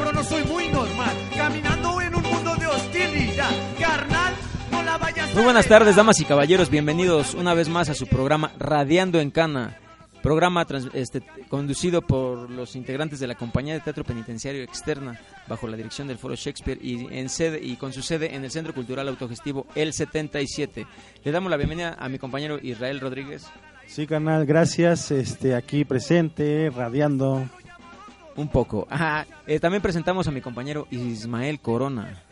Cerebro, no soy muy normal. Caminando en un mundo de hostilidad. Carnal, no la vayas a Muy buenas tardes, damas y caballeros. Bienvenidos una vez más a su programa Radiando en Cana. Programa trans- este, conducido por los integrantes de la Compañía de Teatro Penitenciario Externa bajo la dirección del Foro Shakespeare y, en sede, y con su sede en el Centro Cultural Autogestivo El 77. Le damos la bienvenida a mi compañero Israel Rodríguez. Sí, canal, gracias. Este, aquí presente, radiando. Un poco. Ajá. Eh, también presentamos a mi compañero Ismael Corona.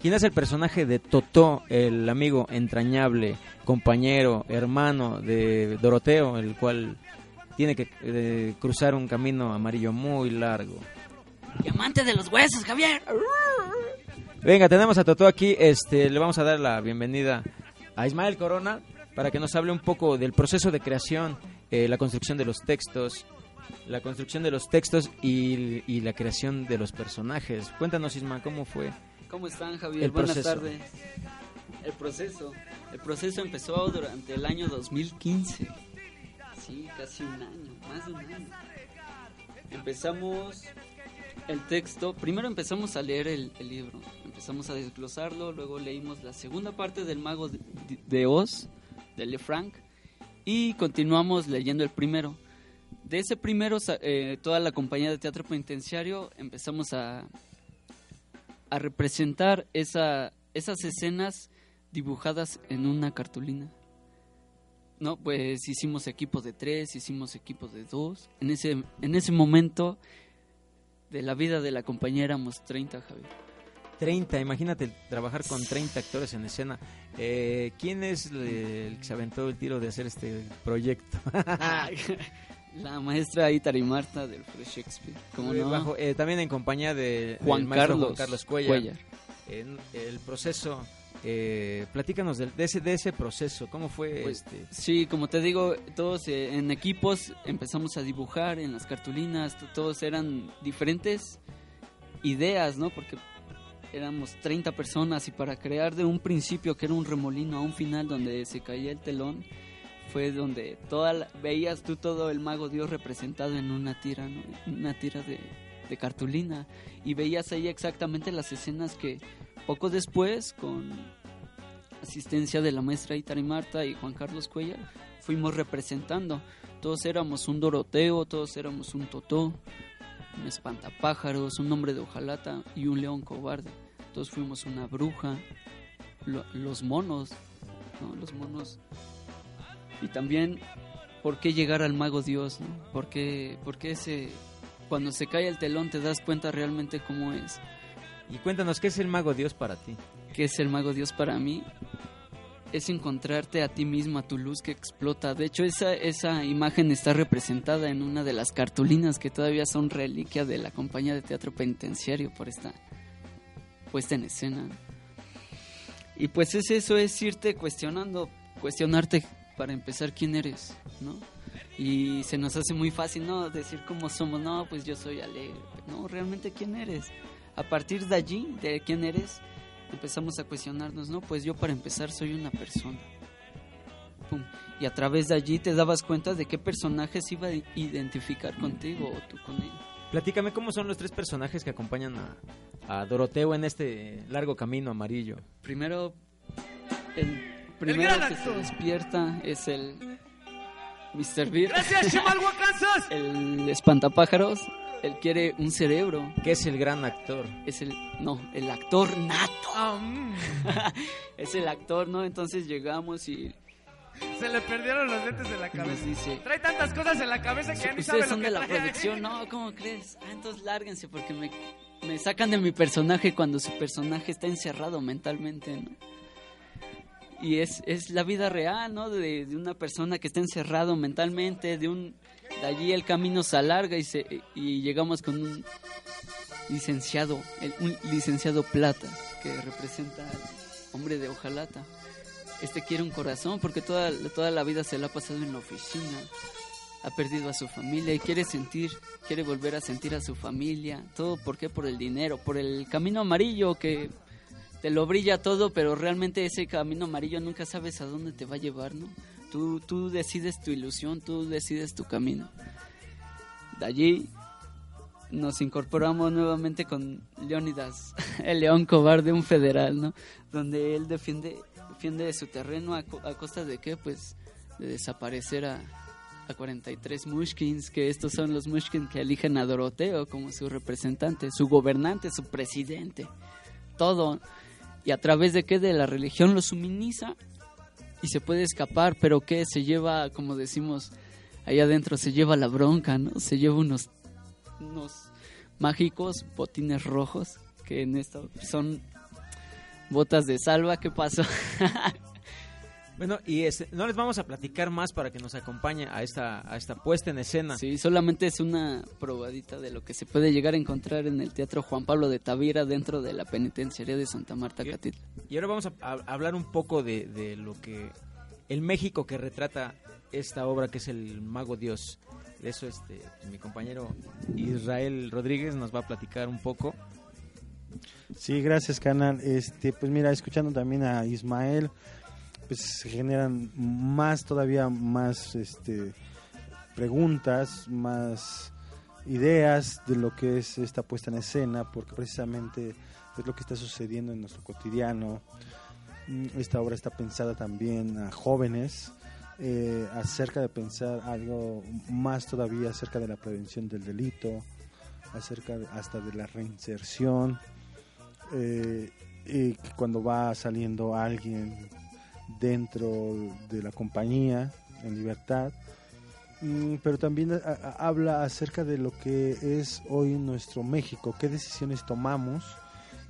¿Quién es el personaje de Totó, el amigo entrañable, compañero, hermano de Doroteo, el cual tiene que eh, cruzar un camino amarillo muy largo? Diamante de los huesos, Javier. Venga, tenemos a Totó aquí. Este, le vamos a dar la bienvenida a Ismael Corona para que nos hable un poco del proceso de creación, eh, la construcción de los textos, la construcción de los textos y, y la creación de los personajes. Cuéntanos, Isma, ¿cómo fue? ¿Cómo están, Javier? El Buenas proceso. tardes. El proceso. El proceso empezó durante el año 2015. Sí, casi un año, más de un año. Empezamos el texto. Primero empezamos a leer el, el libro. Empezamos a desglosarlo. Luego leímos la segunda parte del Mago de, de Oz, de Le Franc. Y continuamos leyendo el primero. De ese primero, eh, toda la compañía de teatro penitenciario empezamos a, a representar esa, esas escenas dibujadas en una cartulina. No, pues hicimos equipos de tres, hicimos equipos de dos. En ese, en ese momento de la vida de la compañía éramos 30, Javier. 30, imagínate trabajar con 30 actores en escena. Eh, ¿Quién es el, que se aventó el tiro de hacer este proyecto? la maestra Itari Marta del Fresh Shakespeare. ¿Cómo no? Bajo- eh, también en compañía de Juan Carlos, Juan Carlos Cuellar. Cuellar. En el proceso, eh, platícanos de, ese, de ese proceso, ¿cómo fue Pues, este? Sí, como te digo, todos eh, en equipos empezamos a dibujar en las cartulinas, todos eran diferentes ideas, ¿no? Porque éramos 30 personas y para crear de un principio que era un remolino a un final donde se caía el telón, fue donde toda la- veías tú todo el mago Dios representado en una tira, ¿no? Una tira de, de cartulina y veías ahí exactamente las escenas que poco después con asistencia de la maestra Itari Marta y Juan Carlos Cuellar, fuimos representando. Todos éramos un Doroteo, todos éramos un Totó, un espantapájaros, un hombre de hojalata y un león cobarde. Todos fuimos una bruja, lo- los monos, ¿no? Los monos. Y también, ¿por qué llegar al mago Dios? ¿no? ¿Por qué, por qué ese, cuando se cae el telón te das cuenta realmente cómo es? Y cuéntanos, ¿qué es el mago Dios para ti? ¿Qué es el mago Dios para mí? Es encontrarte a ti mismo, a tu luz que explota. De hecho, esa, esa imagen está representada en una de las cartulinas que todavía son reliquia de la compañía de teatro penitenciario por esta puesta en escena. Y pues es eso, es irte cuestionando, cuestionarte para empezar quién eres, ¿no? Y se nos hace muy fácil, ¿no? Decir cómo somos, no, pues yo soy alegre. No, realmente quién eres. A partir de allí, de quién eres, empezamos a cuestionarnos, ¿no? Pues yo para empezar soy una persona. Pum. Y a través de allí te dabas cuenta de qué personajes iba a identificar contigo o tú con él. Platícame, ¿cómo son los tres personajes que acompañan a, a Doroteo en este largo camino amarillo? Primero, el primero gran que se despierta es el Mr. Beer, Gracias, Chimalhuacanzas. el espantapájaros. Él quiere un cerebro. ¿Qué es el gran actor? Es el, no, el actor nato. Ah, mm. es el actor, ¿no? Entonces llegamos y Se le perdieron los lentes de la cabeza. dice, Trae tantas cosas en la cabeza que ya ni sabe ustedes lo son que de la trae. producción, no, ¿cómo crees? Ah, entonces lárguense porque me, me sacan de mi personaje cuando su personaje está encerrado mentalmente, ¿no? Y es, es la vida real, ¿no? De, de una persona que está encerrado mentalmente, de un... De allí el camino se alarga y, se, y llegamos con un licenciado, el- un licenciado plata, que representa al hombre de hojalata. Este quiere un corazón porque toda, toda la vida se la ha pasado en la oficina ha perdido a su familia y quiere sentir, quiere volver a sentir a su familia. Todo, ¿por qué? Por el dinero, por el camino amarillo que te lo brilla todo, pero realmente ese camino amarillo nunca sabes a dónde te va a llevar, ¿no? Tú, tú decides tu ilusión, tú decides tu camino. De allí nos incorporamos nuevamente con Leónidas, el león cobarde, un federal, ¿no? Donde él defiende, defiende su terreno a, a costa de qué? Pues de desaparecer a, a 43 Mushkins, que estos son los Mushkins que eligen a Doroteo como su representante, su gobernante, su presidente, todo. Y a través de qué? De la religión lo suministra y se puede escapar, pero que se lleva, como decimos allá adentro, se lleva la bronca, ¿no? Se lleva unos, unos mágicos botines rojos, que en esto son botas de salva, ¿qué pasó? Bueno, y este, no les vamos a platicar más para que nos acompañe a esta, a esta puesta en escena. Sí, solamente es una probadita de lo que se puede llegar a encontrar en el Teatro Juan Pablo de Tavira dentro de la penitenciaría de Santa Marta. Catitla. Y ahora vamos a, a- a hablar un poco de, de lo que el México que retrata esta obra que es el Mago Dios. De eso este mi compañero Israel Rodríguez nos va a platicar un poco. Sí, gracias, canal. Este, pues mira, escuchando también a Ismael, pues se generan más, todavía más, este, preguntas, más ideas de lo que es esta puesta en escena, porque precisamente es lo que está sucediendo en nuestro cotidiano. Mm, Esta obra está pensada también a jóvenes, eh, acerca de pensar algo más todavía acerca de la prevención del delito, acerca hasta de la reinserción eh, y cuando va saliendo alguien dentro de la compañía en libertad, Mm, pero también habla acerca de lo que es hoy nuestro México, qué decisiones tomamos,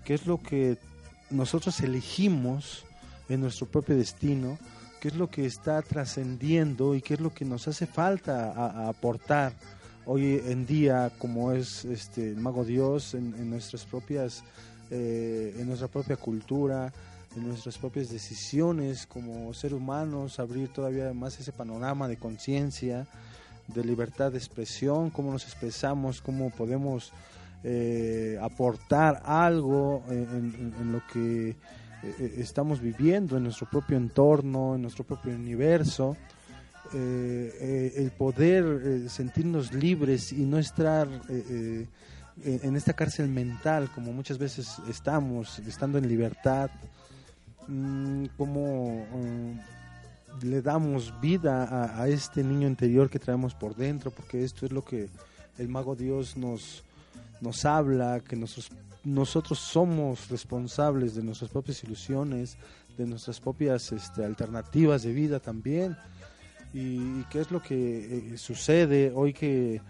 qué es lo que nosotros elegimos en nuestro propio destino, qué es lo que está trascendiendo y qué es lo que nos hace falta aportar hoy en día como es este el mago Dios en, en nuestras propias eh, en nuestra propia cultura en nuestras propias decisiones como seres humanos abrir todavía más ese panorama de conciencia de libertad de expresión cómo nos expresamos cómo podemos eh, aportar algo en, lo que eh, estamos viviendo en nuestro propio entorno en nuestro propio universo. Eh, eh, el poder sentirnos libres y no estar en esta cárcel mental como muchas veces estamos, estando en libertad, mm, como mm, le damos vida a, este niño interior que traemos por dentro, porque esto es lo que el mago Dios nos, nos habla, que nosotros, nosotros somos responsables de nuestras propias ilusiones, de nuestras propias este, alternativas de vida también. Y, y qué es lo que eh, sucede hoy que,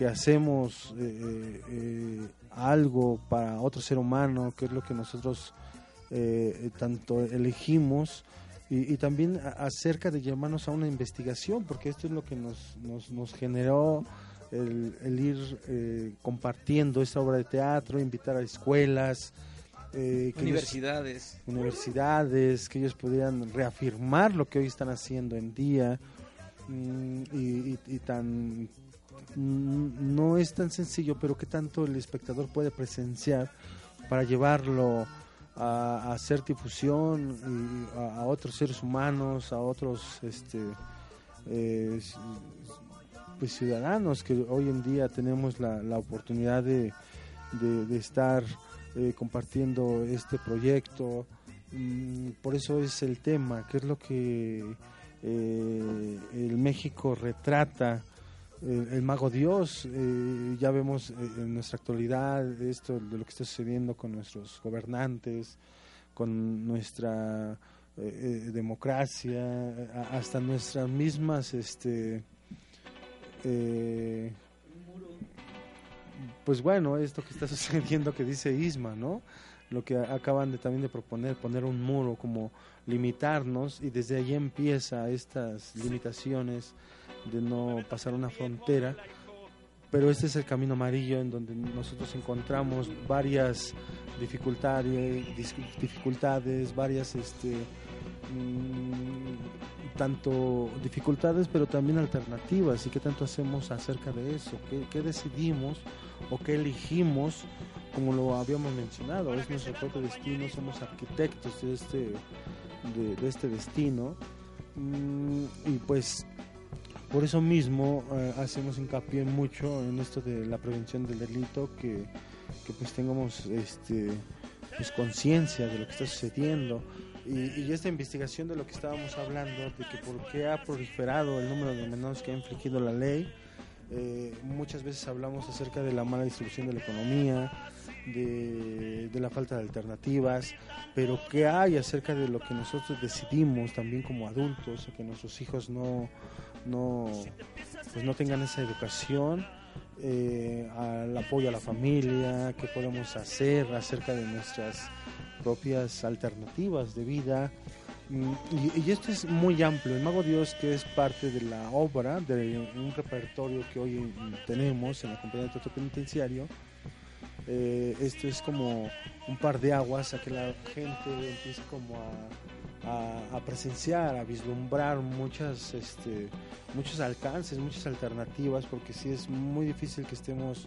que hacemos eh, eh, algo para otro ser humano, qué es lo que nosotros eh, tanto elegimos y, y también acerca de llamarnos a una investigación, porque esto es lo que nos, nos, nos generó el, el ir eh, compartiendo esta obra de teatro, invitar a escuelas, eh, que ellos- Universidades. universidades, que ellos pudieran reafirmar lo que hoy están haciendo en día mm, y, y- y tan mm, no es tan sencillo, pero que tanto el espectador puede presenciar para llevarlo a, hacer difusión a, otros seres humanos, a otros este eh, pues ciudadanos que hoy en día tenemos la, la oportunidad de, de- estar eh, compartiendo este proyecto. Mm, por eso es el tema, que es lo que eh, el México retrata. El, mago Dios, eh, ya vemos eh, en nuestra actualidad esto de lo que está sucediendo con nuestros gobernantes, con nuestra eh, eh, democracia, hasta nuestras mismas, este, eh, pues bueno, esto que está sucediendo que dice Isma, ¿no? Lo que acaban de también de proponer, poner un muro, como limitarnos y desde ahí empieza estas limitaciones de no pasar una frontera pero este es el camino amarillo en donde nosotros encontramos varias dificultades, dificultades varias este, mm, tanto dificultades pero también alternativas y qué tanto hacemos acerca de eso, qué, decidimos o qué elegimos como lo habíamos mencionado, es nuestro propio destino, somos arquitectos de este, de, este destino mm, y pues por eso mismo eh, hacemos hincapié mucho en esto de la prevención del delito, que, pues tengamos este, pues conciencia de lo que está sucediendo. Y, esta investigación de lo que estábamos hablando, de que por qué ha proliferado el número de menores que ha infligido la ley, eh, muchas veces hablamos acerca de la mala distribución de la economía, de, la falta de alternativas, pero qué hay acerca de lo que nosotros decidimos también como adultos, que nuestros hijos no, no, pues no tengan esa educación, eh, al apoyo a la familia, qué podemos hacer acerca de nuestras propias alternativas de vida. Mm, y, esto es muy amplio. El Mago Dios, que es parte de la obra, de un repertorio que hoy tenemos en la compañía de teatro penitenciario, eh, esto es como un par de aguas a que la gente empiece como a a, presenciar, a vislumbrar muchas, este, muchos alcances, muchas alternativas, porque sí es muy difícil que estemos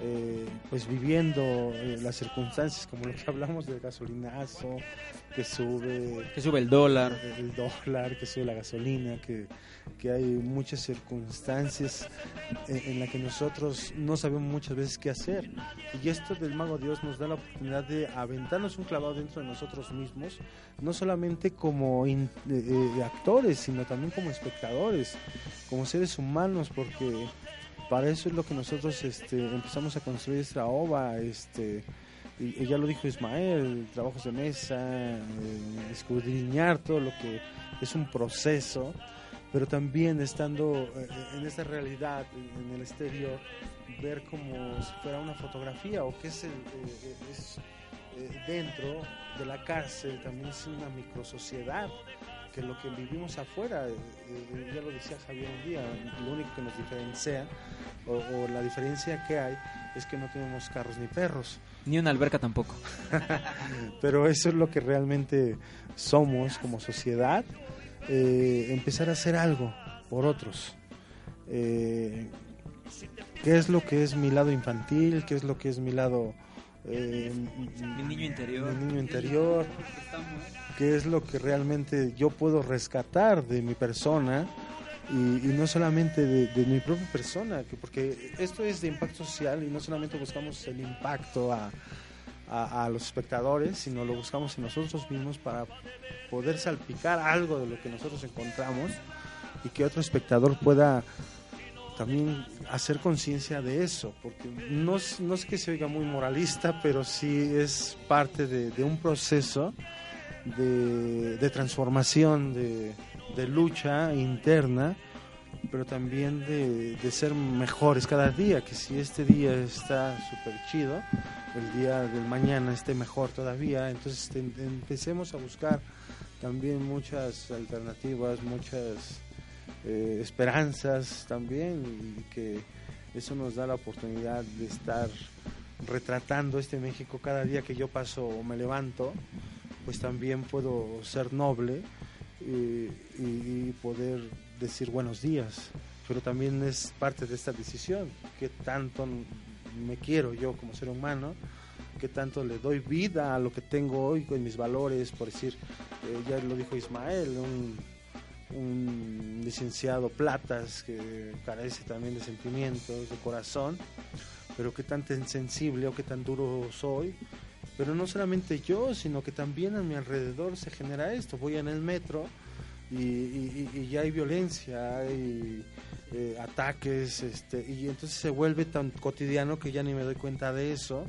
eh, pues viviendo eh, las circunstancias como lo que hablamos del gasolinazo, que sube... Que sube el dólar. El dólar, que sube la gasolina, que, que hay muchas circunstancias en, en las que nosotros no sabemos muchas veces qué hacer. Y esto del Mago Dios nos da la oportunidad de aventarnos un clavado dentro de nosotros mismos, no solamente como eh, actores, sino también como espectadores, como seres humanos, porque para eso es lo que nosotros este, empezamos a construir esta ova, este, y, ya lo dijo Ismael, trabajos de mesa, eh, escudriñar todo lo que es un proceso, pero también estando eh, en esta realidad, en el exterior, ver como si fuera una fotografía o que es, el, eh, es dentro de la cárcel, también es una microsociedad que lo que vivimos afuera, eh, eh, ya lo decía Javier un día, lo único que nos diferencia o, la diferencia que hay es que no tenemos carros ni perros. Ni una alberca tampoco. Pero eso es lo que realmente somos como sociedad, eh, empezar a hacer algo por otros. ¿Qué es lo que es mi lado infantil? ¿Qué es lo que es mi lado... mi niño interior. Mi niño interior qué es lo que realmente yo puedo rescatar de mi persona y, no solamente de, mi propia persona, que porque esto es de impacto social y no solamente buscamos el impacto a, a, los espectadores, sino lo buscamos en nosotros mismos para poder salpicar algo de lo que nosotros encontramos y que otro espectador pueda también hacer conciencia de eso, porque no, no es que se oiga muy moralista, pero sí es parte de, de un proceso de, transformación, de, lucha interna, pero también de, ser mejores cada día, que si este día está súper chido, el día del mañana esté mejor todavía, entonces empecemos a buscar también muchas alternativas, muchas eh, esperanzas también, y que eso nos da la oportunidad de estar retratando este México cada día que yo paso o me levanto pues también puedo ser noble y, poder decir buenos días. Pero también es parte de esta decisión, que tanto me quiero yo como ser humano, que tanto le doy vida a lo que tengo hoy con mis valores, por decir, eh, ya lo dijo Ismael, un, un licenciado Platas que carece también de sentimientos, de corazón, pero qué tan sensible o qué tan duro soy pero no solamente yo, sino que también a mi alrededor se genera esto. Voy en el metro y, ya hay violencia, hay eh, ataques, este, y entonces se vuelve tan cotidiano que ya ni me doy cuenta de eso.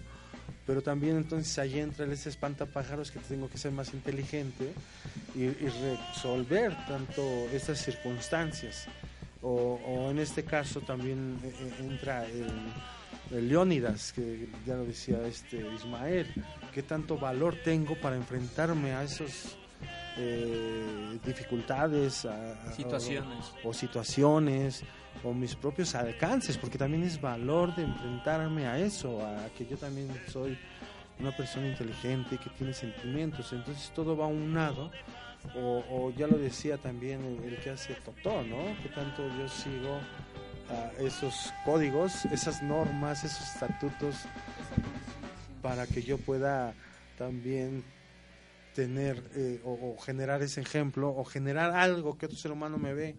pero también entonces ahí entra ese espantapájaros que tengo que ser más inteligente y, resolver tanto estas circunstancias. O, o en este caso también eh, eh, entra el, el Leónidas, que ya lo decía este Ismael, qué tanto valor tengo para enfrentarme a esos eh, dificultades, a- a- Situaciones. o, o situaciones, o mis propios alcances, porque también es valor de enfrentarme a eso, a que yo también soy una persona inteligente que tiene sentimientos, entonces todo va unado. O, o ya lo decía también el, el que hace Totó, ¿no? Que tanto yo sigo a esos códigos, esas normas, esos estatutos para que yo pueda también tener eh, o, o generar ese ejemplo o generar algo que otro ser humano me ve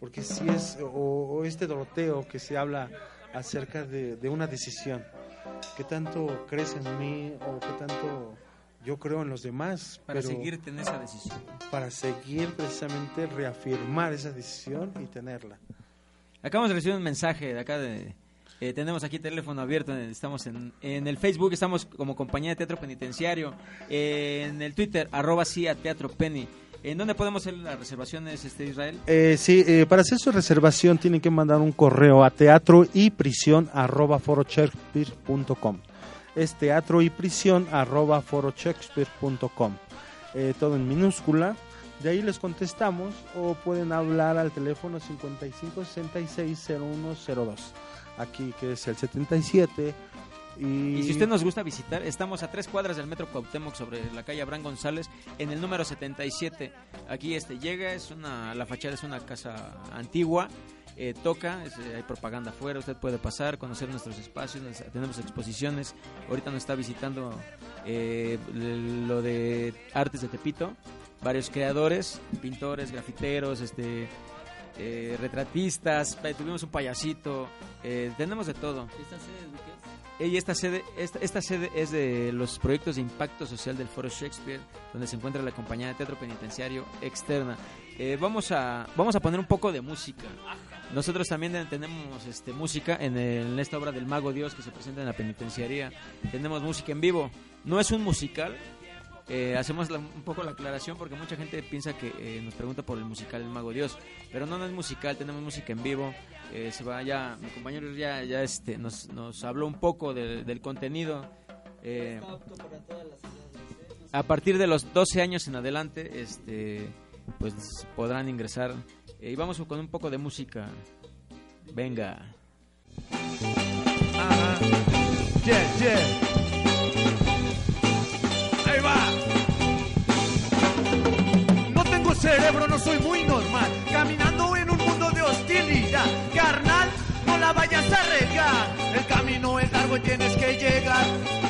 porque si es o, o este Doroteo que se habla acerca de, de una decisión qué tanto crees en mí o qué tanto yo creo en los demás Para pero seguirte en esa decisión. para seguir precisamente reafirmar esa decisión y tenerla Acabamos de recibir un mensaje de acá de... eh, tenemos aquí teléfono abierto, estamos en, en el Facebook, estamos como compañía de teatro penitenciario, eh, en el Twitter, arroba sí teatro penny. ¿En dónde podemos hacer las reservaciones, este Israel? Eh, sí, eh, para hacer su reservación tienen que mandar un correo a teatro y prisión arroba foroshakespeare.com. Es teatro y prisión arroba. Eh, todo en minúscula. De ahí les contestamos o pueden hablar al teléfono 55 66 0102. Aquí que es el 77. Y, Y si usted nos gusta visitar, estamos a tres cuadras del Metro Cuauhtémoc sobre la calle Abraham González, en el número 77. Aquí este llega, es una, la fachada es una casa antigua, eh, toca, es, eh, hay propaganda afuera, usted puede pasar, conocer nuestros espacios, tenemos exposiciones. Ahorita nos está visitando eh, lo de Artes de Tepito, varios creadores, pintores, grafiteros, este... eh, retratistas, eh, tuvimos un payasito, eh, tenemos de todo. ¿Esta sede de qué es? Y esta sede, esta, esta sede es de los proyectos de impacto social del Foro Shakespeare, donde se encuentra la compañía de teatro penitenciario externa. Eh, vamos a vamos a poner un poco de música. Nosotros también tenemos este música en, el- en esta obra del Mago Dios que se presenta en la penitenciaría. Tenemos música en vivo. No es un musical. Eh, hacemos la- un poco la aclaración porque mucha gente piensa que eh, nos pregunta por el musical El Mago Dios, pero no, no es musical, tenemos música en vivo. Eh, se va ya, mi compañero ya, ya este, nos, nos habló un poco de- del contenido. Eh, Está apto para todas las edades, ¿eh? a partir de los 12 años en adelante, este, pues podrán ingresar. Eh, y vamos con un poco de música. Venga. Ajá. Yeah, yeah. No tengo cerebro, no soy muy normal. Caminando en un mundo de hostilidad. Carnal, no la vayas a regar. El camino es largo y tienes que llegar.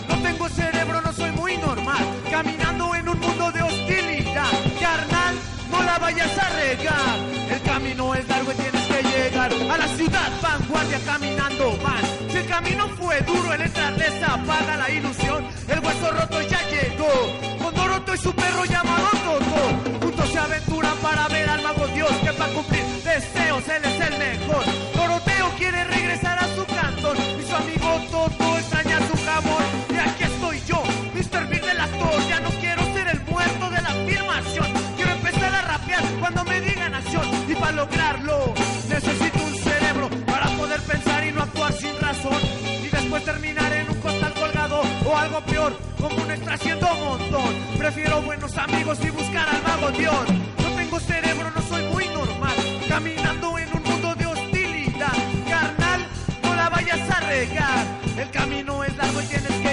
No tengo cerebro, no soy muy normal. Caminando en un mundo de hostilidad. Carnal, no la vayas a regar. El camino es largo y tienes que llegar a la ciudad vanguardia caminando más. Si el camino fue duro, el entrar les apaga la ilusión. El hueso roto ya llegó. Con Doroto y su perro llamado Toto. Juntos se aventuran para ver al mago Dios que para cumplir deseos él es el mejor. Doroteo quiere regresar a su cantón y su amigo Toto extraña su jamón. Y aquí estoy yo, Mr. Bill del actor. Ya no quiero ser el muerto de la filmación. Quiero empezar a rapear cuando me digan acción. Y para lograrlo, necesito un cerebro para poder pensar y no actuar sin razón. Y después terminar en un costal colgado o algo peor, como un extra haciendo montón. Prefiero buenos amigos y buscar al mago Dios. No tengo cerebro, no soy muy normal. Caminando en un mundo de hostilidad. Carnal, no la vayas a regar. El camino es largo y tienes que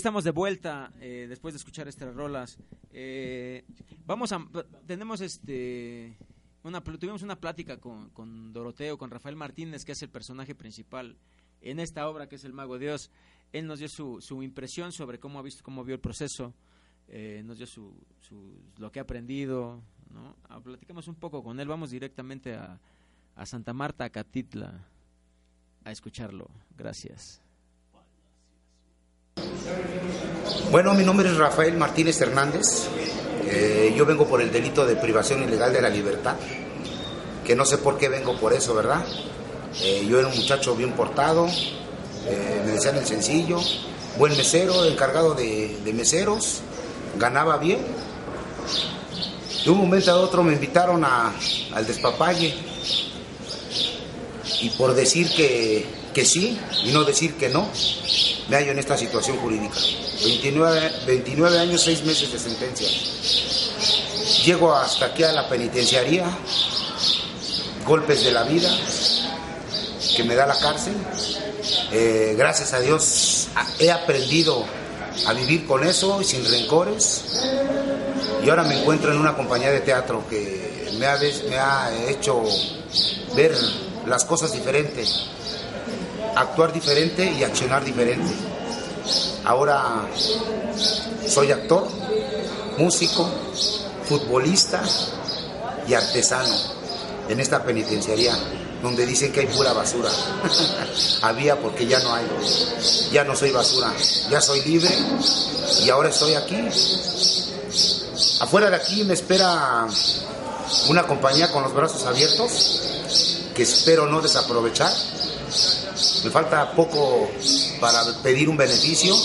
estamos de vuelta eh, después de escuchar estas rolas. Eh, vamos a tenemos este una tuvimos una plática con, con Doroteo, con Rafael Martínez, que es el personaje principal en esta obra que es El Mago Dios. Él nos dio su, su impresión sobre cómo ha visto, cómo vio el proceso, eh, nos dio su, su, lo que ha aprendido, ¿no? Ah, platicamos un poco con él, vamos directamente a, a Santa Marta, a Catitla, a escucharlo. Gracias. Bueno, mi nombre es Rafael Martínez Hernández. Eh, yo vengo por el delito de privación ilegal de la libertad, que no sé por qué vengo por eso, ¿verdad? Eh, yo era un muchacho bien portado, eh, me decían el sencillo, buen mesero, encargado de, de meseros, ganaba bien. De un momento a otro me invitaron a, al despapalle y por decir que, que sí y no decir que no, me hallo en esta situación jurídica. 29, 29 años, 6 meses de sentencia. Llego hasta aquí a la penitenciaría, golpes de la vida que me da la cárcel. Eh, gracias a Dios he aprendido a vivir con eso, sin rencores. Y ahora me encuentro en una compañía de teatro que me ha, me ha hecho ver las cosas diferentes, actuar diferente y accionar diferente. Ahora soy actor, músico, futbolista y artesano en esta penitenciaría donde dicen que hay pura basura. Había porque ya no hay. Ya no soy basura, ya soy libre y ahora estoy aquí. Afuera de aquí me espera una compañía con los brazos abiertos que espero no desaprovechar. Me falta poco para pedir un beneficio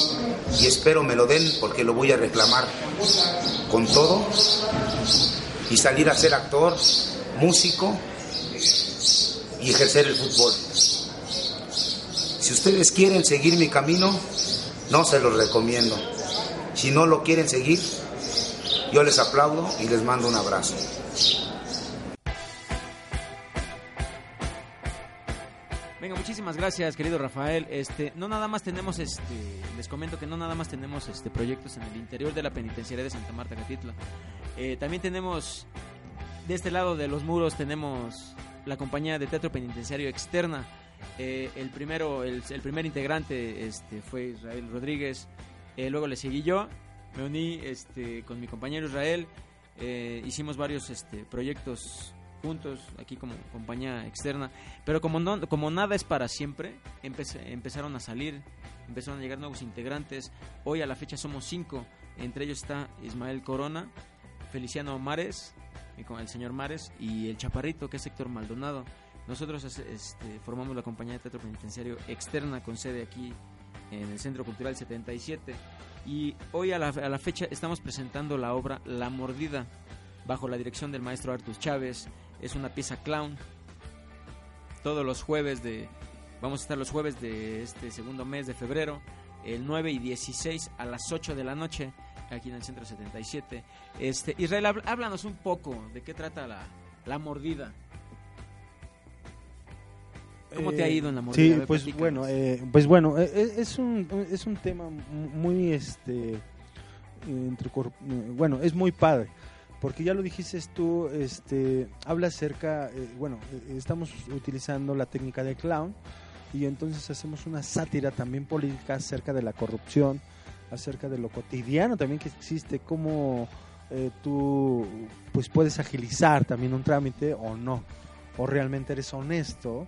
y espero me lo den porque lo voy a reclamar con todo y salir a ser actor, músico y ejercer el fútbol. Si ustedes quieren seguir mi camino, no se los recomiendo. Si no lo quieren seguir, yo les aplaudo y les mando un abrazo. Muchísimas gracias, querido Rafael. Este, no nada más tenemos este, les comento que no nada más tenemos este proyectos en el interior de la penitenciaría de Santa Marta Catitla. Eh, también tenemos de este lado de los muros tenemos la compañía de teatro penitenciario externa. Eh, el primero, el, primer integrante este, fue Israel Rodríguez. Eh, luego le seguí yo, me uní este, con mi compañero Israel. Eh, hicimos varios este, proyectos juntos aquí como compañía externa. Pero como, no, como nada es para siempre, empezaron a salir, empezaron a llegar nuevos integrantes. Hoy a la fecha somos cinco. Entre ellos está Ismael Corona, Feliciano Mares, el señor Mares y el Chaparrito, que es Héctor Maldonado. Nosotros este, formamos la compañía de teatro penitenciario externa con sede aquí en el Centro Cultural 77 y hoy a la, a la fecha estamos presentando la obra La Mordida bajo la dirección del maestro Artus Chávez. Es una pieza clown. Todos los jueves de... Vamos a estar los jueves de este segundo mes de febrero, el 9 y 16 a las 8 de la noche aquí en el centro 77. Este, Israel, háblanos un poco de qué trata la, la mordida. ¿Cómo te ha ido en la mordida? Sí, ver, pues bueno, eh, pues bueno, eh, eh, es un es un tema muy este entre eh, bueno, es muy padre. Porque ya lo dijiste tú, este, habla acerca, eh, bueno, eh, estamos utilizando la técnica de clown y entonces hacemos una sátira también política acerca de la corrupción, acerca de lo cotidiano también que existe, cómo eh, tú pues puedes agilizar también un trámite o no, o realmente eres honesto,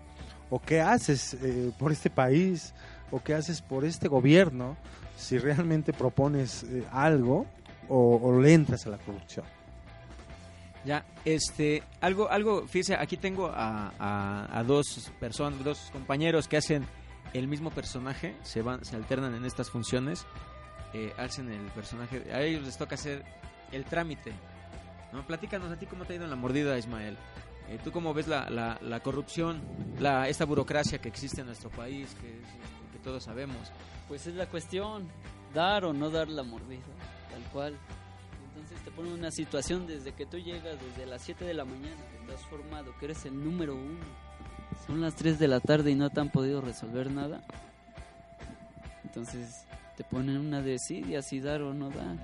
o qué haces eh, por este país, o qué haces por este gobierno, si realmente propones eh, algo o, o le entras a la corrupción. Ya, este, algo, algo, fíjese, aquí tengo a, dos personas, dos compañeros que hacen el mismo personaje, se van, se alternan en estas funciones, eh, hacen el personaje, a ellos les toca hacer el trámite. ¿no? Platícanos a ti cómo te ha ido la mordida, Ismael. Eh, ¿Tú cómo ves la, la, la corrupción, la, esta burocracia que existe en nuestro país, que, es, este, que todos sabemos? Pues es la cuestión, dar o no dar la mordida, tal cual. Te pone una situación desde que tú llegas, desde las 7 de la mañana, que has formado, que eres el número uno. Son las 3 de la tarde y no te han podido resolver nada. Entonces te ponen una desidia si dar o no dar.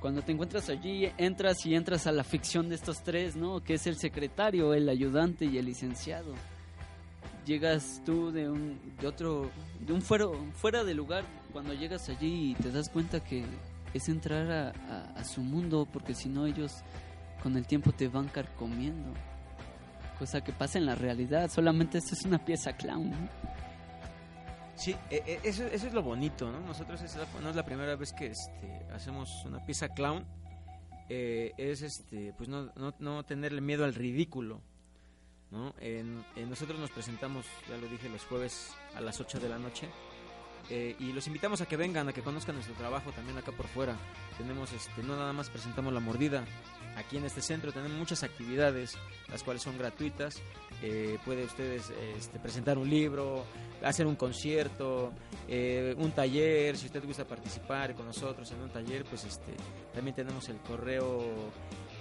Cuando te encuentras allí, entras y entras a la ficción de estos tres, ¿no? Que es el secretario, el ayudante y el licenciado. llegas tú de un de otro de un fuera fuera de lugar cuando llegas allí y te das cuenta que es entrar a, su mundo porque si no ellos con el tiempo te van carcomiendo cosa que pasa en la realidad solamente esto es una pieza clown. Sí, eh, eh, eso, eso es lo bonito, ¿no? Nosotros no es la primera vez que este, hacemos una pieza clown. Eh, es este, pues no, no, no tenerle miedo al ridículo, ¿no? Nosotros nos presentamos, ya lo dije, los jueves a las 8 de la noche. Eh, y los invitamos a que vengan, a que conozcan nuestro trabajo también acá por fuera. Tenemos, este, no nada más presentamos la mordida. Aquí en este centro tenemos muchas actividades, las cuales son gratuitas. Eh, puede ustedes este, presentar un libro, hacer un concierto, eh, un taller, si usted gusta participar con nosotros en un taller, pues este también tenemos el correo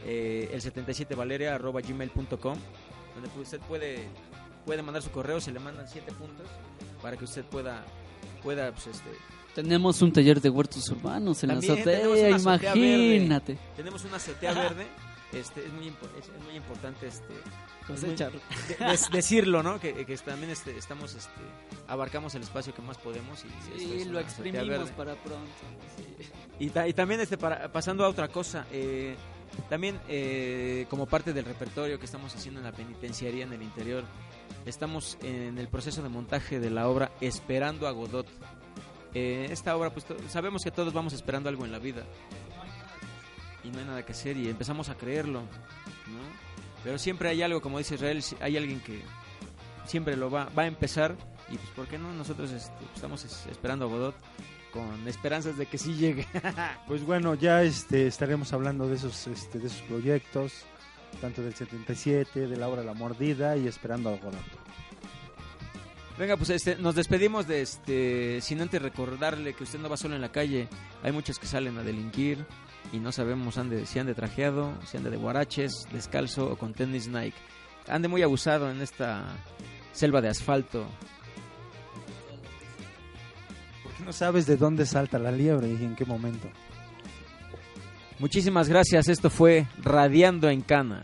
el 77valeria arroba gmail.com donde usted puede puede mandar su correo, se le mandan siete puntos para que usted pueda pueda pues este tenemos un taller de huertos urbanos en También la azotea azotea verde. imagínate tenemos una azotea verde, este es muy es, es muy importante este de- de- decirlo, ¿no? Que, que también este, estamos, este, abarcamos el espacio que más podemos y sí es lo exprimimos para pronto sí. Y, ta- y también este, para, pasando a otra cosa, eh, también eh, como parte del repertorio que estamos haciendo en la penitenciaría en el interior, estamos en el proceso de montaje de la obra Esperando a Godot. Eh, esta obra, pues sabemos que todos vamos esperando algo en la vida y no hay nada que hacer y empezamos a creerlo, ¿no? Pero siempre hay algo, como dice Israel, hay alguien que siempre lo va, va a empezar y pues ¿por qué no? Nosotros este, estamos es- esperando a Godot con esperanzas de que sí llegue. Pues bueno, ya este, estaremos hablando de esos, este, de esos proyectos, tanto del 77, de la obra La Mordida y esperando a Godot. Venga, pues este, nos despedimos de este, sin antes recordarle que usted no va solo en la calle. Hay muchos que salen a delinquir y no sabemos ande, si ande trajeado, si ande de guaraches, descalzo o con tenis Nike. Ande muy abusado en esta selva de asfalto. Porque no sabes de dónde salta la liebre y en qué momento. Muchísimas gracias. Esto fue Radiando en Cana.